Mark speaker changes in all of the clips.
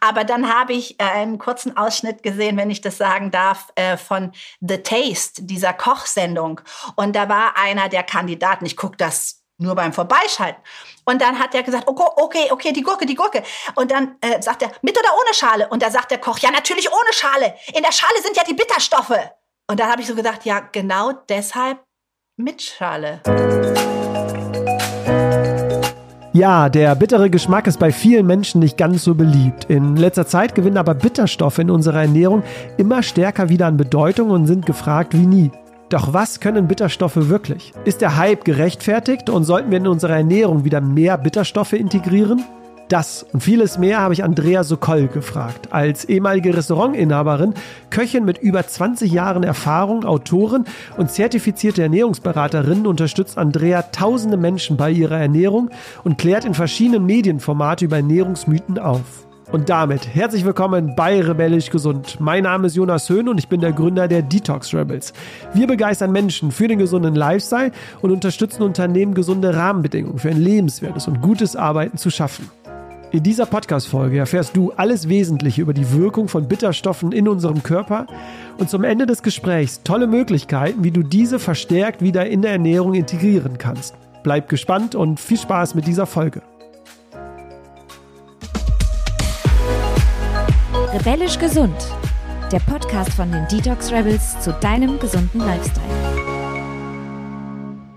Speaker 1: Aber dann habe ich äh, einen kurzen Ausschnitt gesehen, wenn ich das sagen darf, äh, von The Taste, dieser Kochsendung. Und da war einer der Kandidaten, ich gucke das nur beim Vorbeischalten. Und dann hat er gesagt, okay, okay, okay, die Gurke, die Gurke. Und dann äh, sagt er, mit oder ohne Schale? Und da sagt der Koch, ja, natürlich ohne Schale. In der Schale sind ja die Bitterstoffe. Und dann habe ich so gedacht, ja, genau deshalb mit Schale.
Speaker 2: Ja, der bittere Geschmack ist bei vielen Menschen nicht ganz so beliebt. In letzter Zeit gewinnen aber Bitterstoffe in unserer Ernährung immer stärker wieder an Bedeutung und sind gefragt wie nie. Doch was können Bitterstoffe wirklich? Ist der Hype gerechtfertigt und sollten wir in unserer Ernährung wieder mehr Bitterstoffe integrieren? Das und vieles mehr habe ich Andrea Sokol gefragt. Als ehemalige Restaurantinhaberin, Köchin mit über 20 Jahren Erfahrung, Autorin und zertifizierte Ernährungsberaterin unterstützt Andrea tausende Menschen bei ihrer Ernährung und klärt in verschiedenen Medienformaten über Ernährungsmythen auf. Und damit herzlich willkommen bei Rebellisch Gesund. Mein Name ist Jonas Höhn und ich bin der Gründer der Detox Rebels. Wir begeistern Menschen für den gesunden Lifestyle und unterstützen Unternehmen, gesunde Rahmenbedingungen für ein lebenswertes und gutes Arbeiten zu schaffen. In dieser Podcast-Folge erfährst du alles Wesentliche über die Wirkung von Bitterstoffen in unserem Körper und zum Ende des Gesprächs tolle Möglichkeiten, wie du diese verstärkt wieder in der Ernährung integrieren kannst. Bleib gespannt und viel Spaß mit dieser Folge.
Speaker 3: Rebellisch gesund. Der Podcast von den Detox Rebels zu deinem gesunden Lifestyle.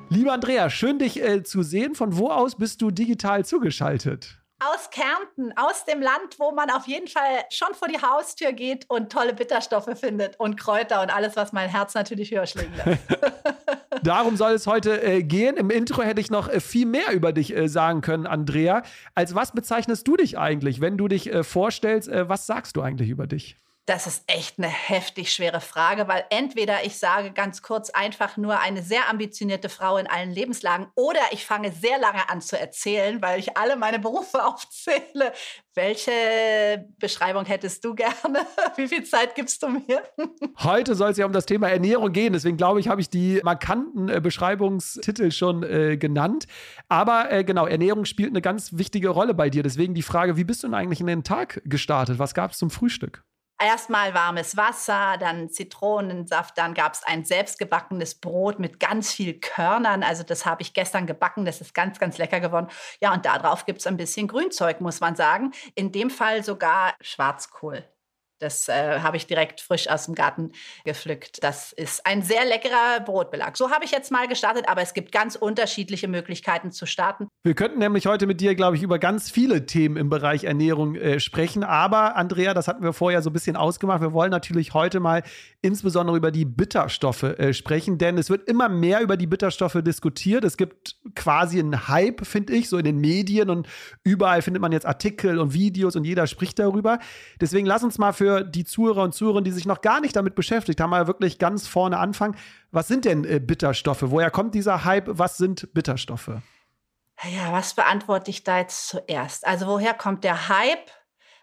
Speaker 2: Liebe Andrea, schön dich äh, zu sehen. Von wo aus bist du digital zugeschaltet?
Speaker 1: Aus Kärnten, aus dem Land, wo man auf jeden Fall schon vor die Haustür geht und tolle Bitterstoffe findet und Kräuter und alles, was mein Herz natürlich höher schlägt.
Speaker 2: Darum soll es heute äh, gehen. Im Intro hätte ich noch äh, viel mehr über dich äh, sagen können, Andrea. Als was bezeichnest du dich eigentlich, wenn du dich äh, vorstellst? Äh, was sagst du eigentlich über dich?
Speaker 1: Das ist echt eine heftig schwere Frage, weil entweder ich sage ganz kurz einfach nur eine sehr ambitionierte Frau in allen Lebenslagen oder ich fange sehr lange an zu erzählen, weil ich alle meine Berufe aufzähle. Welche Beschreibung hättest du gerne? Wie viel Zeit gibst du mir?
Speaker 2: Heute soll es ja um das Thema Ernährung gehen, deswegen glaube ich, habe ich die markanten äh, Beschreibungstitel schon äh, genannt. Aber äh, genau, Ernährung spielt eine ganz wichtige Rolle bei dir. Deswegen die Frage, wie bist du denn eigentlich in den Tag gestartet? Was gab es zum Frühstück?
Speaker 1: Erstmal warmes Wasser, dann Zitronensaft, dann gab es ein selbstgebackenes Brot mit ganz viel Körnern. Also das habe ich gestern gebacken, das ist ganz, ganz lecker geworden. Ja, und darauf gibt es ein bisschen Grünzeug, muss man sagen. In dem Fall sogar Schwarzkohl. Das äh, habe ich direkt frisch aus dem Garten gepflückt. Das ist ein sehr leckerer Brotbelag. So habe ich jetzt mal gestartet, aber es gibt ganz unterschiedliche Möglichkeiten zu starten.
Speaker 2: Wir könnten nämlich heute mit dir, glaube ich, über ganz viele Themen im Bereich Ernährung äh, sprechen. Aber Andrea, das hatten wir vorher so ein bisschen ausgemacht. Wir wollen natürlich heute mal insbesondere über die Bitterstoffe äh, sprechen, denn es wird immer mehr über die Bitterstoffe diskutiert. Es gibt quasi einen Hype, finde ich, so in den Medien und überall findet man jetzt Artikel und Videos und jeder spricht darüber. Deswegen lass uns mal für die Zuhörer und Zuhörerinnen, die sich noch gar nicht damit beschäftigt haben, mal wirklich ganz vorne anfangen. Was sind denn äh, Bitterstoffe? Woher kommt dieser Hype? Was sind Bitterstoffe?
Speaker 1: Ja, was beantworte ich da jetzt zuerst? Also woher kommt der Hype?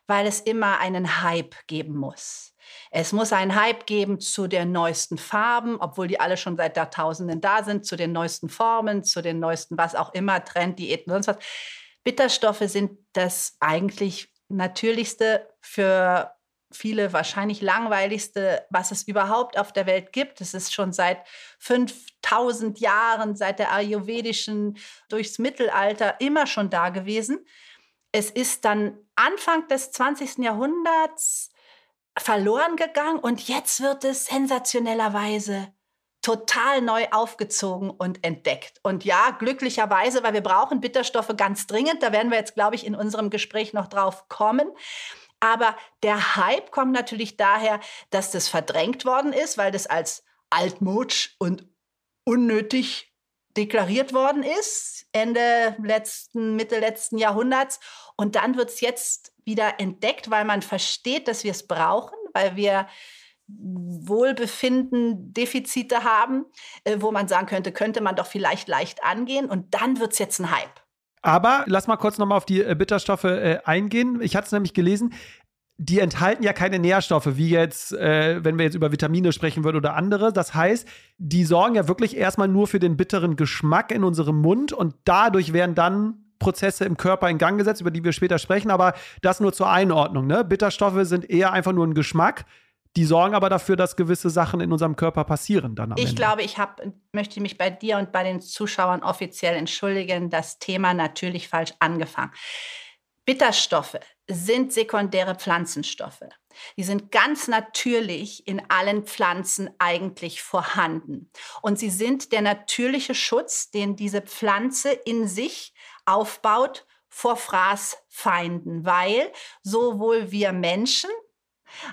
Speaker 1: Weil es immer einen Hype geben muss. Es muss einen Hype geben zu den neuesten Farben, obwohl die alle schon seit Jahrtausenden da sind, zu den neuesten Formen, zu den neuesten, was auch immer, Trend, Diäten, sonst was. Bitterstoffe sind das eigentlich natürlichste für viele wahrscheinlich langweiligste, was es überhaupt auf der Welt gibt. Es ist schon seit 5000 Jahren, seit der ayurvedischen, durchs Mittelalter immer schon da gewesen. Es ist dann Anfang des 20. Jahrhunderts verloren gegangen und jetzt wird es sensationellerweise total neu aufgezogen und entdeckt. Und ja, glücklicherweise, weil wir brauchen Bitterstoffe ganz dringend. Da werden wir jetzt, glaube ich, in unserem Gespräch noch drauf kommen. Aber der Hype kommt natürlich daher, dass das verdrängt worden ist, weil das als altmodisch und unnötig deklariert worden ist, Ende letzten, Mitte letzten Jahrhunderts. Und dann wird es jetzt wieder entdeckt, weil man versteht, dass wir es brauchen, weil wir Wohlbefinden, Defizite haben, äh, wo man sagen könnte, könnte man doch vielleicht leicht angehen. Und dann wird es jetzt ein Hype.
Speaker 2: Aber lass mal kurz nochmal auf die äh, Bitterstoffe äh, eingehen. Ich hatte es nämlich gelesen, die enthalten ja keine Nährstoffe, wie jetzt, äh, wenn wir jetzt über Vitamine sprechen würden oder andere. Das heißt, die sorgen ja wirklich erstmal nur für den bitteren Geschmack in unserem Mund und dadurch werden dann Prozesse im Körper in Gang gesetzt, über die wir später sprechen, aber das nur zur Einordnung. Ne? Bitterstoffe sind eher einfach nur ein Geschmack. Die sorgen aber dafür, dass gewisse Sachen in unserem Körper passieren dann am
Speaker 1: Ich
Speaker 2: Ende.
Speaker 1: glaube, ich hab, möchte mich bei dir und bei den Zuschauern offiziell entschuldigen, das Thema natürlich falsch angefangen. Bitterstoffe sind sekundäre Pflanzenstoffe. Die sind ganz natürlich in allen Pflanzen eigentlich vorhanden. Und sie sind der natürliche Schutz, den diese Pflanze in sich aufbaut vor Fraßfeinden, weil sowohl wir Menschen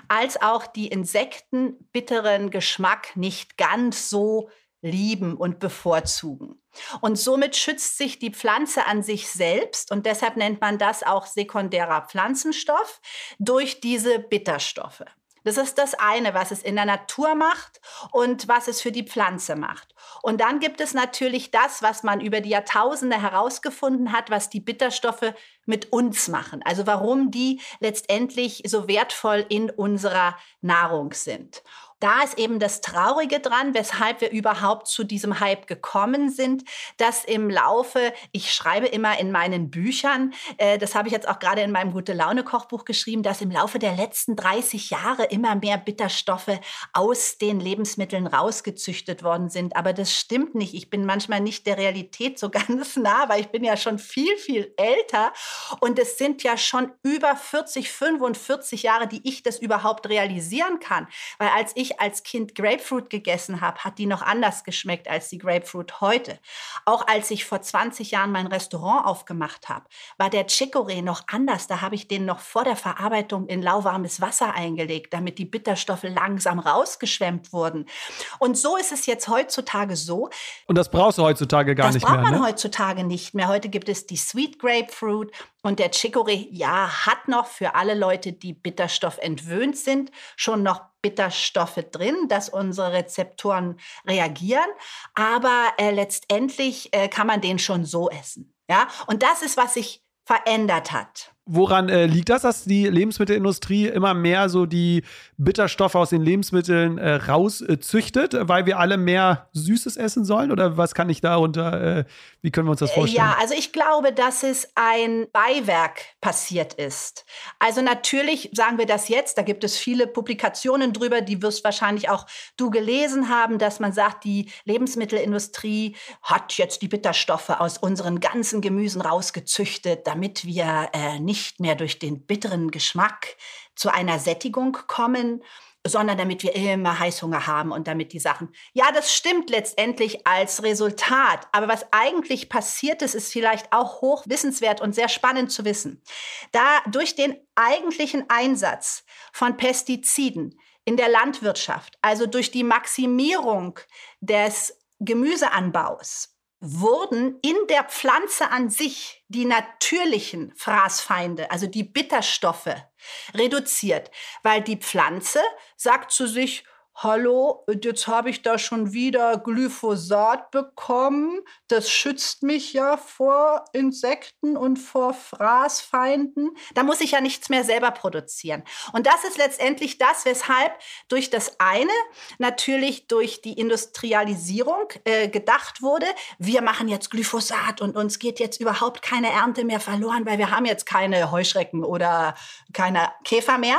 Speaker 1: als auch die Insekten bitteren Geschmack nicht ganz so lieben und bevorzugen. Und somit schützt sich die Pflanze an sich selbst und deshalb nennt man das auch sekundärer Pflanzenstoff durch diese Bitterstoffe. Das ist das eine, was es in der Natur macht und was es für die Pflanze macht. Und dann gibt es natürlich das, was man über die Jahrtausende herausgefunden hat, was die Bitterstoffe mit uns machen. Also warum die letztendlich so wertvoll in unserer Nahrung sind da ist eben das Traurige dran, weshalb wir überhaupt zu diesem Hype gekommen sind, dass im Laufe, ich schreibe immer in meinen Büchern, äh, das habe ich jetzt auch gerade in meinem Gute-Laune-Kochbuch geschrieben, dass im Laufe der letzten 30 Jahre immer mehr Bitterstoffe aus den Lebensmitteln rausgezüchtet worden sind. Aber das stimmt nicht. Ich bin manchmal nicht der Realität so ganz nah, weil ich bin ja schon viel, viel älter. Und es sind ja schon über 40, 45 Jahre, die ich das überhaupt realisieren kann. Weil als ich ich als Kind Grapefruit gegessen habe, hat die noch anders geschmeckt als die Grapefruit heute. Auch als ich vor 20 Jahren mein Restaurant aufgemacht habe, war der Chicorée noch anders. Da habe ich den noch vor der Verarbeitung in lauwarmes Wasser eingelegt, damit die Bitterstoffe langsam rausgeschwemmt wurden. Und so ist es jetzt heutzutage so.
Speaker 2: Und das brauchst du heutzutage gar
Speaker 1: das
Speaker 2: nicht mehr.
Speaker 1: Das braucht man
Speaker 2: ne?
Speaker 1: heutzutage nicht mehr. Heute gibt es die Sweet Grapefruit und der Chicorée, ja, hat noch für alle Leute, die Bitterstoff entwöhnt sind, schon noch Bitterstoffe drin, dass unsere Rezeptoren reagieren. Aber äh, letztendlich äh, kann man den schon so essen. Ja, und das ist, was sich verändert hat.
Speaker 2: Woran äh, liegt das, dass die Lebensmittelindustrie immer mehr so die Bitterstoffe aus den Lebensmitteln äh, rauszüchtet, weil wir alle mehr Süßes essen sollen? Oder was kann ich darunter, äh, wie können wir uns das vorstellen?
Speaker 1: Ja, also ich glaube, dass es ein Beiwerk passiert ist. Also natürlich sagen wir das jetzt, da gibt es viele Publikationen drüber, die wirst wahrscheinlich auch du gelesen haben, dass man sagt, die Lebensmittelindustrie hat jetzt die Bitterstoffe aus unseren ganzen Gemüsen rausgezüchtet, damit wir äh, nicht nicht mehr durch den bitteren Geschmack zu einer Sättigung kommen, sondern damit wir immer Heißhunger haben und damit die Sachen. Ja, das stimmt letztendlich als Resultat. Aber was eigentlich passiert ist, ist vielleicht auch hoch wissenswert und sehr spannend zu wissen. Da durch den eigentlichen Einsatz von Pestiziden in der Landwirtschaft, also durch die Maximierung des Gemüseanbaus, wurden in der Pflanze an sich die natürlichen Fraßfeinde, also die Bitterstoffe, reduziert, weil die Pflanze sagt zu sich, hallo, jetzt habe ich da schon wieder Glyphosat bekommen. Das schützt mich ja vor Insekten und vor Fraßfeinden. Da muss ich ja nichts mehr selber produzieren. Und das ist letztendlich das, weshalb durch das eine natürlich durch die Industrialisierung äh, gedacht wurde, wir machen jetzt Glyphosat und uns geht jetzt überhaupt keine Ernte mehr verloren, weil wir haben jetzt keine Heuschrecken oder keine Käfer mehr.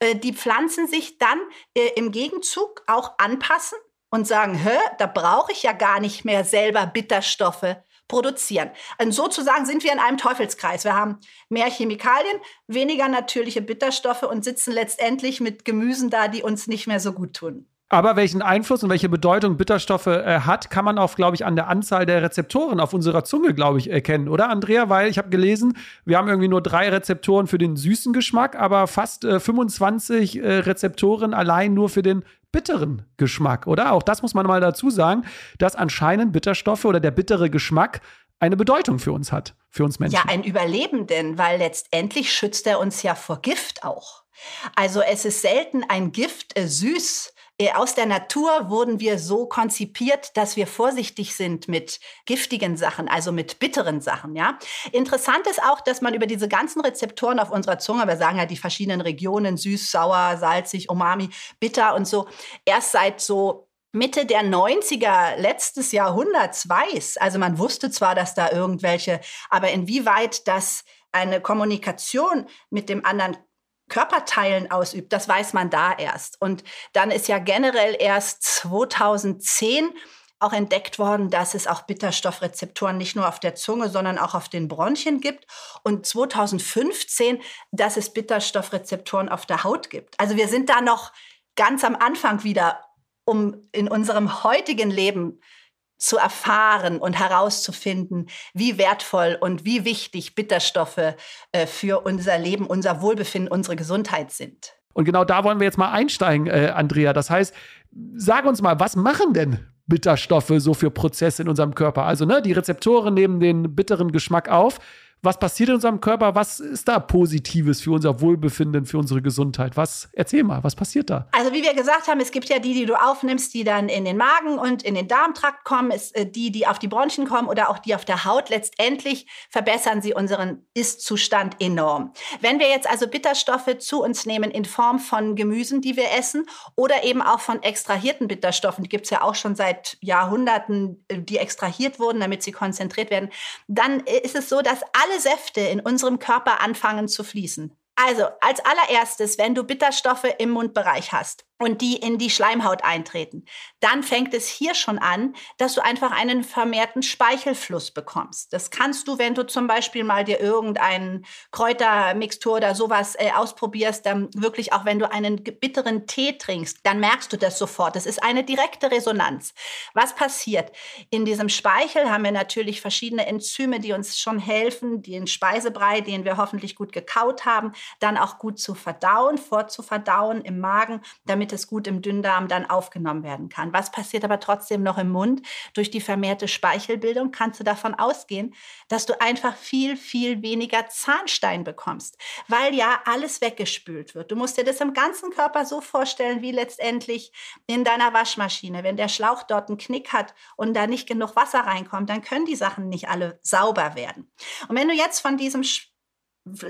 Speaker 1: Äh, die Pflanzen sich dann äh, im Gegenzug auch anpassen und sagen, hä, da brauche ich ja gar nicht mehr selber Bitterstoffe produzieren. Und sozusagen sind wir in einem Teufelskreis. Wir haben mehr Chemikalien, weniger natürliche Bitterstoffe und sitzen letztendlich mit Gemüsen da, die uns nicht mehr so gut tun.
Speaker 2: Aber welchen Einfluss und welche Bedeutung Bitterstoffe äh, hat, kann man auch, glaube ich, an der Anzahl der Rezeptoren auf unserer Zunge, glaube ich, erkennen, oder Andrea? Weil ich habe gelesen, wir haben irgendwie nur drei Rezeptoren für den süßen Geschmack, aber fast äh, 25 äh, Rezeptoren allein nur für den bitteren Geschmack, oder? Auch das muss man mal dazu sagen, dass anscheinend Bitterstoffe oder der bittere Geschmack eine Bedeutung für uns hat, für uns Menschen.
Speaker 1: Ja, ein Überlebenden, weil letztendlich schützt er uns ja vor Gift auch. Also es ist selten ein Gift äh, süß aus der Natur wurden wir so konzipiert, dass wir vorsichtig sind mit giftigen Sachen, also mit bitteren Sachen, ja. Interessant ist auch, dass man über diese ganzen Rezeptoren auf unserer Zunge, wir sagen ja die verschiedenen Regionen, süß, sauer, salzig, umami, bitter und so, erst seit so Mitte der 90er letztes Jahrhunderts weiß. Also man wusste zwar, dass da irgendwelche, aber inwieweit das eine Kommunikation mit dem anderen Körperteilen ausübt, das weiß man da erst. Und dann ist ja generell erst 2010 auch entdeckt worden, dass es auch Bitterstoffrezeptoren nicht nur auf der Zunge, sondern auch auf den Bronchien gibt. Und 2015, dass es Bitterstoffrezeptoren auf der Haut gibt. Also wir sind da noch ganz am Anfang wieder, um in unserem heutigen Leben zu erfahren und herauszufinden, wie wertvoll und wie wichtig Bitterstoffe äh, für unser Leben, unser Wohlbefinden, unsere Gesundheit sind.
Speaker 2: Und genau da wollen wir jetzt mal einsteigen, äh, Andrea. Das heißt, sag uns mal, was machen denn Bitterstoffe so für Prozesse in unserem Körper? Also, ne, die Rezeptoren nehmen den bitteren Geschmack auf was passiert in unserem Körper? Was ist da Positives für unser Wohlbefinden, für unsere Gesundheit? Was, erzähl mal, was passiert da?
Speaker 1: Also, wie wir gesagt haben, es gibt ja die, die du aufnimmst, die dann in den Magen und in den Darmtrakt kommen, es, äh, die, die auf die Bronchien kommen oder auch die auf der Haut. Letztendlich verbessern sie unseren Ist-Zustand enorm. Wenn wir jetzt also Bitterstoffe zu uns nehmen in Form von Gemüsen, die wir essen oder eben auch von extrahierten Bitterstoffen, die gibt es ja auch schon seit Jahrhunderten, äh, die extrahiert wurden, damit sie konzentriert werden, dann äh, ist es so, dass alle alle Säfte in unserem Körper anfangen zu fließen. Also als allererstes, wenn du Bitterstoffe im Mundbereich hast, und die in die Schleimhaut eintreten, dann fängt es hier schon an, dass du einfach einen vermehrten Speichelfluss bekommst. Das kannst du, wenn du zum Beispiel mal dir irgendeinen Kräutermixtur oder sowas äh, ausprobierst, dann wirklich auch wenn du einen bitteren Tee trinkst, dann merkst du das sofort. Das ist eine direkte Resonanz. Was passiert? In diesem Speichel haben wir natürlich verschiedene Enzyme, die uns schon helfen, den Speisebrei, den wir hoffentlich gut gekaut haben, dann auch gut zu verdauen, vorzuverdauen im Magen, damit damit es gut im Dünndarm dann aufgenommen werden kann. Was passiert aber trotzdem noch im Mund? Durch die vermehrte Speichelbildung kannst du davon ausgehen, dass du einfach viel, viel weniger Zahnstein bekommst, weil ja alles weggespült wird. Du musst dir das im ganzen Körper so vorstellen, wie letztendlich in deiner Waschmaschine. Wenn der Schlauch dort einen Knick hat und da nicht genug Wasser reinkommt, dann können die Sachen nicht alle sauber werden. Und wenn du jetzt von diesem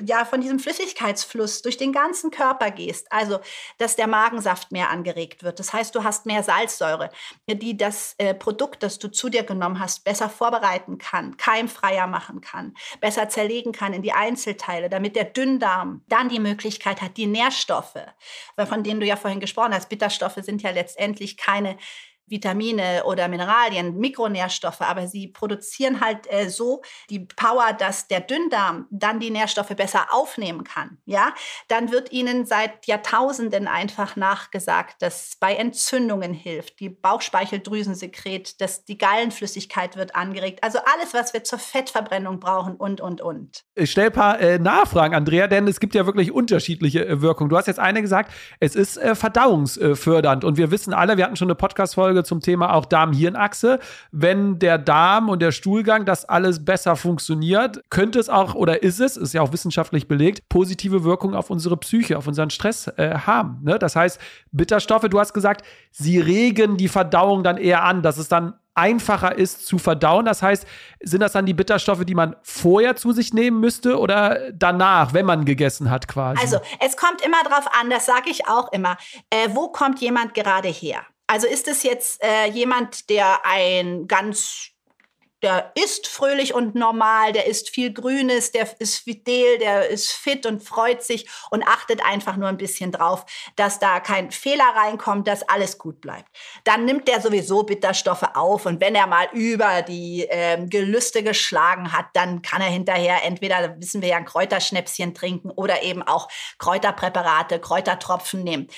Speaker 1: ja, von diesem Flüssigkeitsfluss durch den ganzen Körper gehst, also dass der Magensaft mehr angeregt wird. Das heißt, du hast mehr Salzsäure, die das äh, Produkt, das du zu dir genommen hast, besser vorbereiten kann, keimfreier machen kann, besser zerlegen kann in die Einzelteile, damit der Dünndarm dann die Möglichkeit hat, die Nährstoffe, von denen du ja vorhin gesprochen hast, Bitterstoffe sind ja letztendlich keine Vitamine oder Mineralien, Mikronährstoffe, aber sie produzieren halt äh, so die Power, dass der Dünndarm dann die Nährstoffe besser aufnehmen kann. Ja, dann wird ihnen seit Jahrtausenden einfach nachgesagt, dass bei Entzündungen hilft, die Bauchspeicheldrüsensekret, dass die Gallenflüssigkeit wird angeregt. Also alles, was wir zur Fettverbrennung brauchen und und und.
Speaker 2: Ich stelle ein paar äh, Nachfragen, Andrea, denn es gibt ja wirklich unterschiedliche äh, Wirkungen. Du hast jetzt eine gesagt, es ist äh, verdauungsfördernd und wir wissen alle, wir hatten schon eine Podcast-Folge Folge zum Thema auch Darm-Hirn-Achse. Wenn der Darm und der Stuhlgang das alles besser funktioniert, könnte es auch oder ist es, ist ja auch wissenschaftlich belegt, positive Wirkung auf unsere Psyche, auf unseren Stress äh, haben. Ne? Das heißt, Bitterstoffe, du hast gesagt, sie regen die Verdauung dann eher an, dass es dann einfacher ist zu verdauen. Das heißt, sind das dann die Bitterstoffe, die man vorher zu sich nehmen müsste oder danach, wenn man gegessen hat quasi?
Speaker 1: Also es kommt immer darauf an, das sage ich auch immer, äh, wo kommt jemand gerade her? Also ist es jetzt äh, jemand, der ein ganz der ist fröhlich und normal, der isst viel Grünes, der ist fidel, der ist fit und freut sich und achtet einfach nur ein bisschen drauf, dass da kein Fehler reinkommt, dass alles gut bleibt. Dann nimmt der sowieso Bitterstoffe auf und wenn er mal über die äh, Gelüste geschlagen hat, dann kann er hinterher entweder, wissen wir ja, ein Kräuterschnäpschen trinken oder eben auch Kräuterpräparate, Kräutertropfen nehmen.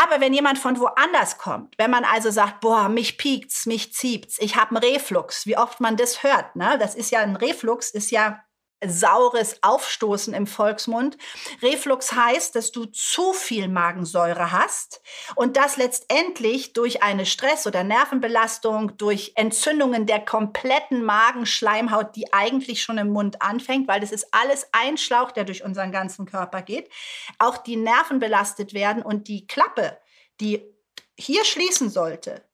Speaker 1: Aber wenn jemand von woanders kommt, wenn man also sagt, boah, mich piekt's, mich zieht's, ich habe einen Reflux, wie oft man das hört, ne? Das ist ja ein Reflux, ist ja saures Aufstoßen im Volksmund. Reflux heißt, dass du zu viel Magensäure hast und das letztendlich durch eine Stress- oder Nervenbelastung, durch Entzündungen der kompletten Magenschleimhaut, die eigentlich schon im Mund anfängt, weil das ist alles ein Schlauch, der durch unseren ganzen Körper geht, auch die Nerven belastet werden und die Klappe, die hier schließen sollte,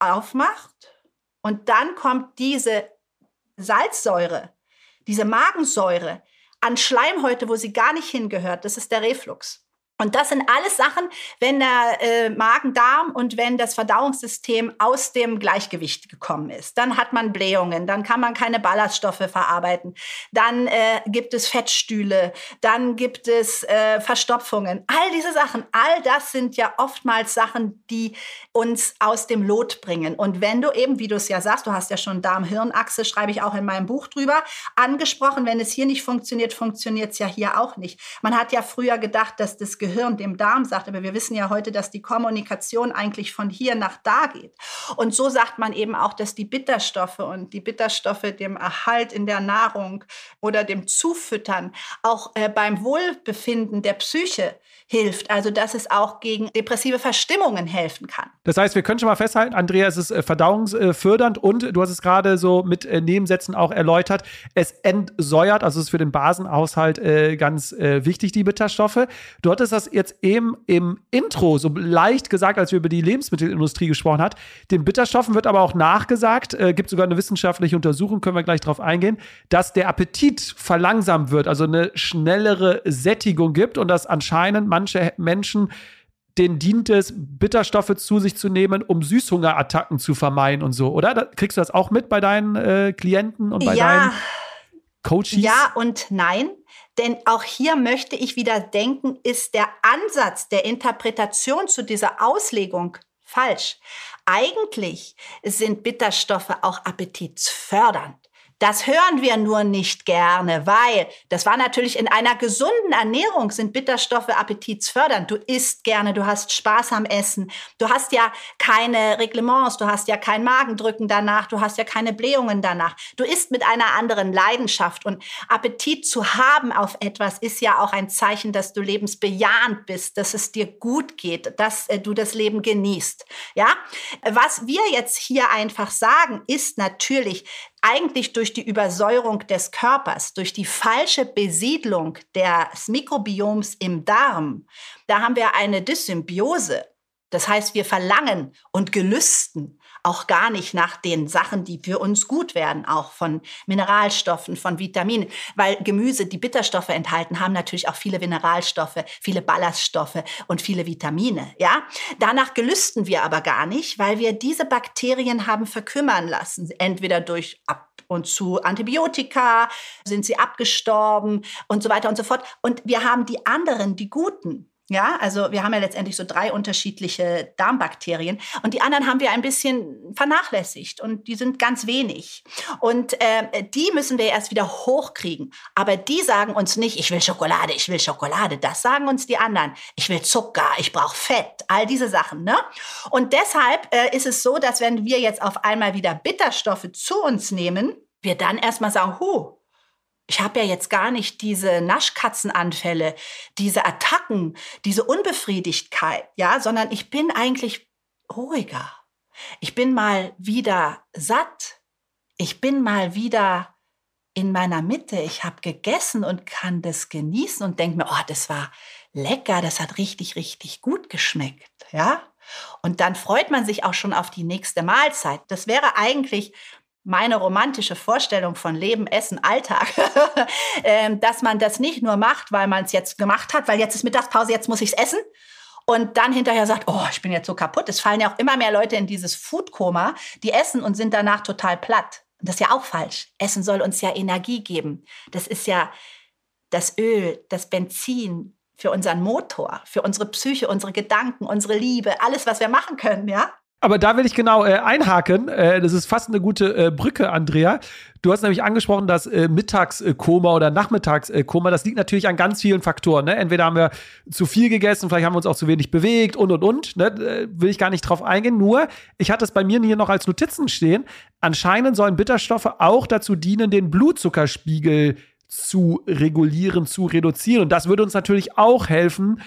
Speaker 1: aufmacht und dann kommt diese Salzsäure diese Magensäure an Schleimhäute, wo sie gar nicht hingehört, das ist der Reflux. Und das sind alles Sachen, wenn der äh, Magen-Darm und wenn das Verdauungssystem aus dem Gleichgewicht gekommen ist. Dann hat man Blähungen, dann kann man keine Ballaststoffe verarbeiten, dann äh, gibt es Fettstühle, dann gibt es äh, Verstopfungen. All diese Sachen, all das sind ja oftmals Sachen, die uns aus dem Lot bringen. Und wenn du eben, wie du es ja sagst, du hast ja schon Darm-Hirn-Achse, schreibe ich auch in meinem Buch drüber, angesprochen, wenn es hier nicht funktioniert, funktioniert es ja hier auch nicht. Man hat ja früher gedacht, dass das Gehirn Gehirn dem Darm sagt. Aber wir wissen ja heute, dass die Kommunikation eigentlich von hier nach da geht. Und so sagt man eben auch, dass die Bitterstoffe und die Bitterstoffe dem Erhalt in der Nahrung oder dem Zufüttern auch äh, beim Wohlbefinden der Psyche hilft. Also dass es auch gegen depressive Verstimmungen helfen kann.
Speaker 2: Das heißt, wir können schon mal festhalten, Andrea, es ist äh, verdauungsfördernd und du hast es gerade so mit äh, Nebensätzen auch erläutert, es entsäuert, also es ist für den Basenhaushalt äh, ganz wichtig, die Bitterstoffe. Du hattest das jetzt eben im Intro so leicht gesagt, als wir über die Lebensmittelindustrie gesprochen haben. Den Bitterstoffen wird aber auch nachgesagt, äh, gibt sogar eine wissenschaftliche Untersuchung, können wir gleich darauf eingehen, dass der Appetit verlangsamt wird, also eine schnellere Sättigung gibt und dass anscheinend man manche Menschen denen dient es, Bitterstoffe zu sich zu nehmen, um Süßhungerattacken zu vermeiden und so, oder? Da, kriegst du das auch mit bei deinen äh, Klienten und bei ja. deinen Coaches?
Speaker 1: Ja und nein. Denn auch hier möchte ich wieder denken, ist der Ansatz der Interpretation zu dieser Auslegung falsch. Eigentlich sind Bitterstoffe auch appetitsfördernd. Das hören wir nur nicht gerne, weil das war natürlich in einer gesunden Ernährung sind Bitterstoffe appetitsfördernd. Du isst gerne, du hast Spaß am Essen. Du hast ja keine Reglements, du hast ja kein Magendrücken danach, du hast ja keine Blähungen danach. Du isst mit einer anderen Leidenschaft und Appetit zu haben auf etwas ist ja auch ein Zeichen, dass du lebensbejahend bist, dass es dir gut geht, dass äh, du das Leben genießt. Ja? Was wir jetzt hier einfach sagen, ist natürlich, eigentlich durch die Übersäuerung des Körpers, durch die falsche Besiedlung des Mikrobioms im Darm, da haben wir eine Dysymbiose. Das heißt, wir verlangen und gelüsten auch gar nicht nach den Sachen, die für uns gut werden, auch von Mineralstoffen, von Vitaminen, weil Gemüse, die Bitterstoffe enthalten, haben natürlich auch viele Mineralstoffe, viele Ballaststoffe und viele Vitamine, ja? Danach gelüsten wir aber gar nicht, weil wir diese Bakterien haben verkümmern lassen, entweder durch ab und zu Antibiotika sind sie abgestorben und so weiter und so fort. Und wir haben die anderen, die guten, ja, also wir haben ja letztendlich so drei unterschiedliche Darmbakterien und die anderen haben wir ein bisschen vernachlässigt und die sind ganz wenig. Und äh, die müssen wir erst wieder hochkriegen. Aber die sagen uns nicht, ich will Schokolade, ich will Schokolade. Das sagen uns die anderen. Ich will Zucker, ich brauche Fett, all diese Sachen. Ne? Und deshalb äh, ist es so, dass wenn wir jetzt auf einmal wieder Bitterstoffe zu uns nehmen, wir dann erstmal sagen, huh, ich habe ja jetzt gar nicht diese Naschkatzenanfälle, diese Attacken, diese Unbefriedigkeit, ja, sondern ich bin eigentlich ruhiger. Ich bin mal wieder satt. Ich bin mal wieder in meiner Mitte. Ich habe gegessen und kann das genießen und denke mir, oh, das war lecker, das hat richtig, richtig gut geschmeckt, ja. Und dann freut man sich auch schon auf die nächste Mahlzeit. Das wäre eigentlich meine romantische Vorstellung von Leben, Essen, Alltag, ähm, dass man das nicht nur macht, weil man es jetzt gemacht hat, weil jetzt ist Mittagspause, jetzt muss ich es essen. Und dann hinterher sagt, oh, ich bin jetzt so kaputt. Es fallen ja auch immer mehr Leute in dieses Foodkoma, die essen und sind danach total platt. Und das ist ja auch falsch. Essen soll uns ja Energie geben. Das ist ja das Öl, das Benzin für unseren Motor, für unsere Psyche, unsere Gedanken, unsere Liebe, alles, was wir machen können, ja?
Speaker 2: Aber da will ich genau äh, einhaken. Äh, das ist fast eine gute äh, Brücke, Andrea. Du hast nämlich angesprochen, dass äh, Mittagskoma oder Nachmittagskoma, das liegt natürlich an ganz vielen Faktoren. Ne? Entweder haben wir zu viel gegessen, vielleicht haben wir uns auch zu wenig bewegt und und und. Ne? Äh, will ich gar nicht drauf eingehen. Nur, ich hatte es bei mir hier noch als Notizen stehen. Anscheinend sollen Bitterstoffe auch dazu dienen, den Blutzuckerspiegel zu regulieren, zu reduzieren. Und das würde uns natürlich auch helfen,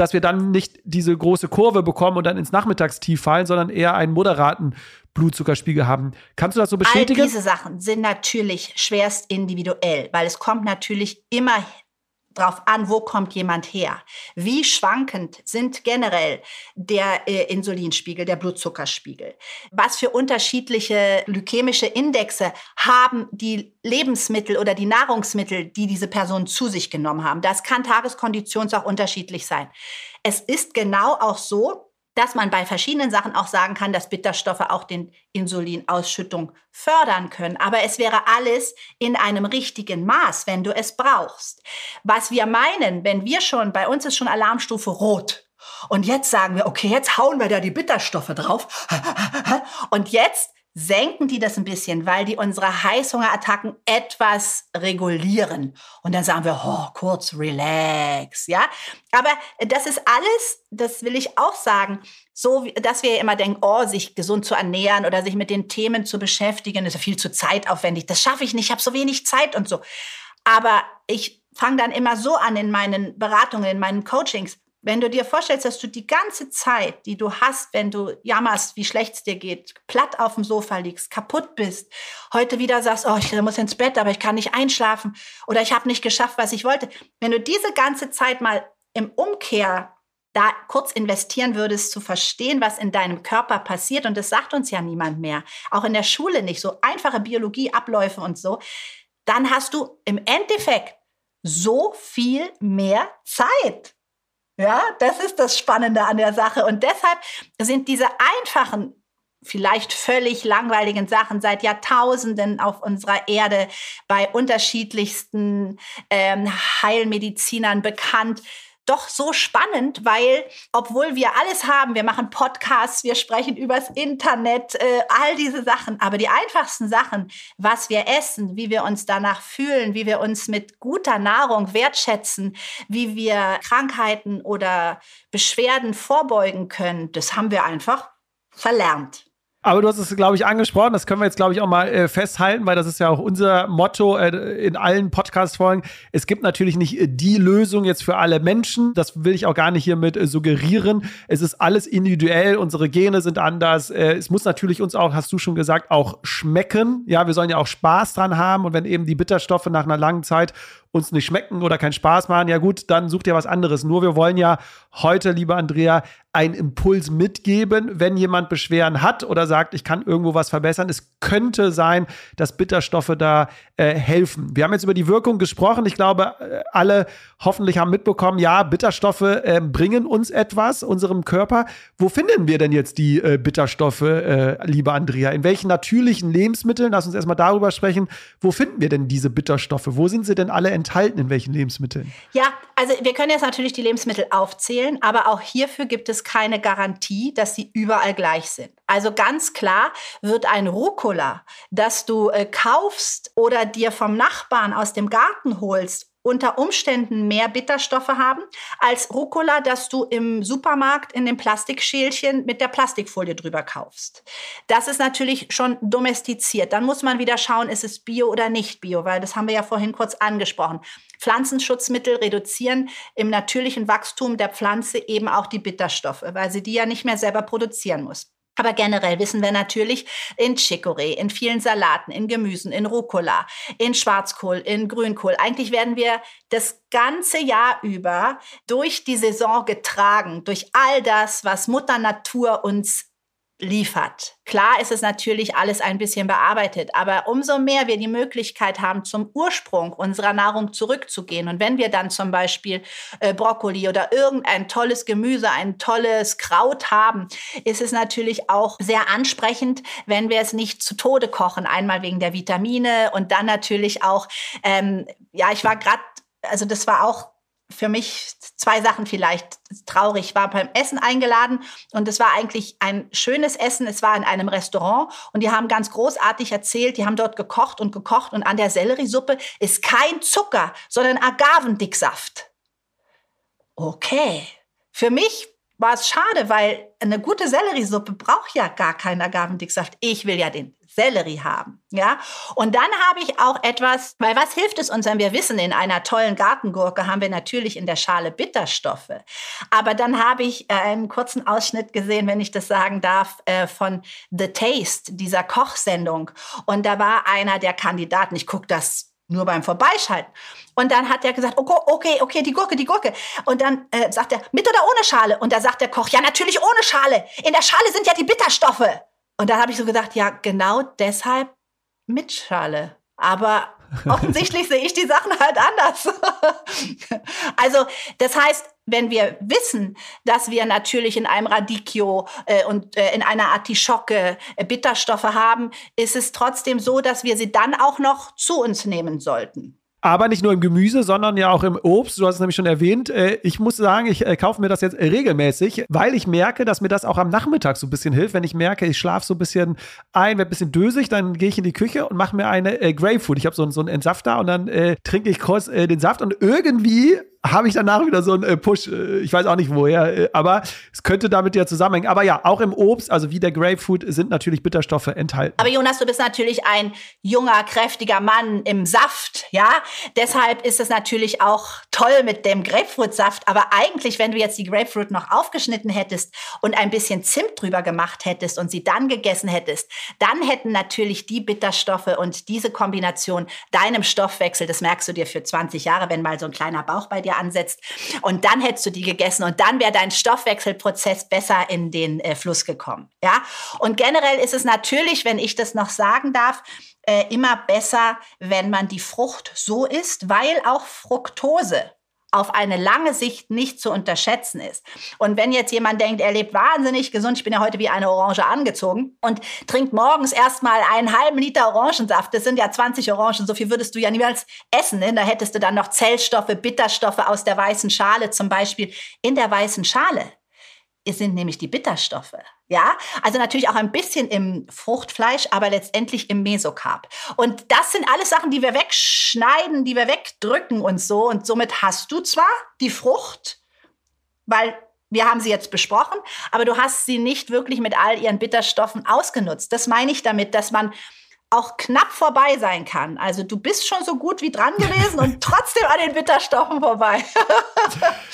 Speaker 2: dass wir dann nicht diese große Kurve bekommen und dann ins Nachmittagstief fallen, sondern eher einen moderaten Blutzuckerspiegel haben. Kannst du das so bestätigen?
Speaker 1: All diese Sachen sind natürlich schwerst individuell, weil es kommt natürlich immer drauf an, wo kommt jemand her. Wie schwankend sind generell der äh, Insulinspiegel, der Blutzuckerspiegel? Was für unterschiedliche glykämische Indexe haben die Lebensmittel oder die Nahrungsmittel, die diese Personen zu sich genommen haben? Das kann tageskonditions auch unterschiedlich sein. Es ist genau auch so, dass man bei verschiedenen Sachen auch sagen kann, dass Bitterstoffe auch den Insulinausschüttung fördern können. Aber es wäre alles in einem richtigen Maß, wenn du es brauchst. Was wir meinen, wenn wir schon, bei uns ist schon Alarmstufe rot. Und jetzt sagen wir, okay, jetzt hauen wir da die Bitterstoffe drauf. Und jetzt senken die das ein bisschen, weil die unsere Heißhungerattacken etwas regulieren. Und dann sagen wir, oh, kurz relax, ja. Aber das ist alles, das will ich auch sagen, so, dass wir immer denken, oh, sich gesund zu ernähren oder sich mit den Themen zu beschäftigen, ist ja viel zu zeitaufwendig. Das schaffe ich nicht, ich habe so wenig Zeit und so. Aber ich fange dann immer so an in meinen Beratungen, in meinen Coachings. Wenn du dir vorstellst, dass du die ganze Zeit, die du hast, wenn du jammerst, wie schlecht es dir geht, platt auf dem Sofa liegst, kaputt bist, heute wieder sagst, oh, ich muss ins Bett, aber ich kann nicht einschlafen oder ich habe nicht geschafft, was ich wollte. Wenn du diese ganze Zeit mal im Umkehr da kurz investieren würdest, zu verstehen, was in deinem Körper passiert, und das sagt uns ja niemand mehr, auch in der Schule nicht, so einfache Biologieabläufe und so, dann hast du im Endeffekt so viel mehr Zeit. Ja, das ist das Spannende an der Sache. Und deshalb sind diese einfachen, vielleicht völlig langweiligen Sachen seit Jahrtausenden auf unserer Erde bei unterschiedlichsten ähm, Heilmedizinern bekannt doch so spannend, weil obwohl wir alles haben, wir machen Podcasts, wir sprechen übers Internet, äh, all diese Sachen, aber die einfachsten Sachen, was wir essen, wie wir uns danach fühlen, wie wir uns mit guter Nahrung wertschätzen, wie wir Krankheiten oder Beschwerden vorbeugen können, das haben wir einfach verlernt.
Speaker 2: Aber du hast es, glaube ich, angesprochen. Das können wir jetzt, glaube ich, auch mal äh, festhalten, weil das ist ja auch unser Motto äh, in allen Podcast-Folgen. Es gibt natürlich nicht äh, die Lösung jetzt für alle Menschen. Das will ich auch gar nicht hiermit äh, suggerieren. Es ist alles individuell. Unsere Gene sind anders. Äh, es muss natürlich uns auch, hast du schon gesagt, auch schmecken. Ja, wir sollen ja auch Spaß dran haben. Und wenn eben die Bitterstoffe nach einer langen Zeit uns nicht schmecken oder keinen Spaß machen, ja gut, dann sucht ihr was anderes. Nur wir wollen ja heute, liebe Andrea, einen Impuls mitgeben, wenn jemand Beschwerden hat oder sagt, ich kann irgendwo was verbessern. Es könnte sein, dass Bitterstoffe da äh, helfen. Wir haben jetzt über die Wirkung gesprochen. Ich glaube, äh, alle hoffentlich haben mitbekommen, ja, Bitterstoffe äh, bringen uns etwas, unserem Körper. Wo finden wir denn jetzt die äh, Bitterstoffe, äh, liebe Andrea? In welchen natürlichen Lebensmitteln? Lass uns erstmal darüber sprechen. Wo finden wir denn diese Bitterstoffe? Wo sind sie denn alle enthalten? In welchen Lebensmitteln?
Speaker 1: Ja, also wir können jetzt natürlich die Lebensmittel aufzählen, aber auch hierfür gibt es keine Garantie, dass sie überall gleich sind. Also ganz klar wird ein Rucola, das du äh, kaufst oder dir vom Nachbarn aus dem Garten holst unter Umständen mehr Bitterstoffe haben als Rucola, das du im Supermarkt in dem Plastikschälchen mit der Plastikfolie drüber kaufst. Das ist natürlich schon domestiziert. Dann muss man wieder schauen, ist es bio oder nicht bio, weil das haben wir ja vorhin kurz angesprochen. Pflanzenschutzmittel reduzieren im natürlichen Wachstum der Pflanze eben auch die Bitterstoffe, weil sie die ja nicht mehr selber produzieren muss. Aber generell wissen wir natürlich in Chicorée, in vielen Salaten, in Gemüsen, in Rucola, in Schwarzkohl, in Grünkohl. Eigentlich werden wir das ganze Jahr über durch die Saison getragen, durch all das, was Mutter Natur uns liefert. Klar ist es natürlich alles ein bisschen bearbeitet, aber umso mehr wir die Möglichkeit haben, zum Ursprung unserer Nahrung zurückzugehen und wenn wir dann zum Beispiel äh, Brokkoli oder irgendein tolles Gemüse, ein tolles Kraut haben, ist es natürlich auch sehr ansprechend, wenn wir es nicht zu Tode kochen. Einmal wegen der Vitamine und dann natürlich auch, ähm, ja, ich war gerade, also das war auch für mich zwei Sachen vielleicht traurig. Ich war beim Essen eingeladen und es war eigentlich ein schönes Essen. Es war in einem Restaurant und die haben ganz großartig erzählt, die haben dort gekocht und gekocht und an der Selleriesuppe ist kein Zucker, sondern Agavendicksaft. Okay. Für mich war es schade, weil eine gute Selleriesuppe braucht ja gar keinen Agavendicksaft. Ich will ja den Sellerie haben, ja. Und dann habe ich auch etwas, weil was hilft es uns, wenn wir wissen, in einer tollen Gartengurke haben wir natürlich in der Schale Bitterstoffe. Aber dann habe ich äh, einen kurzen Ausschnitt gesehen, wenn ich das sagen darf, äh, von The Taste, dieser Kochsendung. Und da war einer der Kandidaten, ich gucke das nur beim Vorbeischalten. Und dann hat er gesagt, okay, okay, okay, die Gurke, die Gurke. Und dann äh, sagt er, mit oder ohne Schale? Und da sagt der Koch, ja, natürlich ohne Schale. In der Schale sind ja die Bitterstoffe. Und dann habe ich so gedacht, ja, genau deshalb mit Schale. Aber offensichtlich sehe ich die Sachen halt anders. also, das heißt, wenn wir wissen, dass wir natürlich in einem Radicchio äh, und äh, in einer Artischocke äh, Bitterstoffe haben, ist es trotzdem so, dass wir sie dann auch noch zu uns nehmen sollten.
Speaker 2: Aber nicht nur im Gemüse, sondern ja auch im Obst. Du hast es nämlich schon erwähnt. Äh, ich muss sagen, ich äh, kaufe mir das jetzt regelmäßig, weil ich merke, dass mir das auch am Nachmittag so ein bisschen hilft. Wenn ich merke, ich schlafe so ein bisschen ein, werde ein bisschen dösig, dann gehe ich in die Küche und mache mir eine äh, Grapefruit. Ich habe so, so einen Entsafter und dann äh, trinke ich kurz äh, den Saft und irgendwie habe ich danach wieder so einen äh, Push. Äh, ich weiß auch nicht woher, äh, aber es könnte damit ja zusammenhängen. Aber ja, auch im Obst, also wie der Grapefruit, sind natürlich Bitterstoffe enthalten.
Speaker 1: Aber Jonas, du bist natürlich ein junger, kräftiger Mann im Saft, ja? Deshalb ist es natürlich auch toll mit dem Grapefruitsaft. Aber eigentlich, wenn du jetzt die Grapefruit noch aufgeschnitten hättest und ein bisschen Zimt drüber gemacht hättest und sie dann gegessen hättest, dann hätten natürlich die Bitterstoffe und diese Kombination deinem Stoffwechsel, das merkst du dir für 20 Jahre, wenn mal so ein kleiner Bauch bei dir dir ansetzt. Und dann hättest du die gegessen und dann wäre dein Stoffwechselprozess besser in den äh, Fluss gekommen. Ja? Und generell ist es natürlich, wenn ich das noch sagen darf, äh, immer besser, wenn man die Frucht so isst, weil auch Fructose auf eine lange Sicht nicht zu unterschätzen ist. Und wenn jetzt jemand denkt, er lebt wahnsinnig gesund, ich bin ja heute wie eine Orange angezogen und trinkt morgens erstmal einen halben Liter Orangensaft, das sind ja 20 Orangen, so viel würdest du ja niemals essen. Ne? Da hättest du dann noch Zellstoffe, Bitterstoffe aus der weißen Schale zum Beispiel. In der weißen Schale sind nämlich die Bitterstoffe. Ja, also natürlich auch ein bisschen im Fruchtfleisch, aber letztendlich im Mesokarp. Und das sind alles Sachen, die wir wegschneiden, die wir wegdrücken und so. Und somit hast du zwar die Frucht, weil wir haben sie jetzt besprochen, aber du hast sie nicht wirklich mit all ihren Bitterstoffen ausgenutzt. Das meine ich damit, dass man auch knapp vorbei sein kann. Also du bist schon so gut wie dran gewesen und trotzdem an den Bitterstoffen vorbei.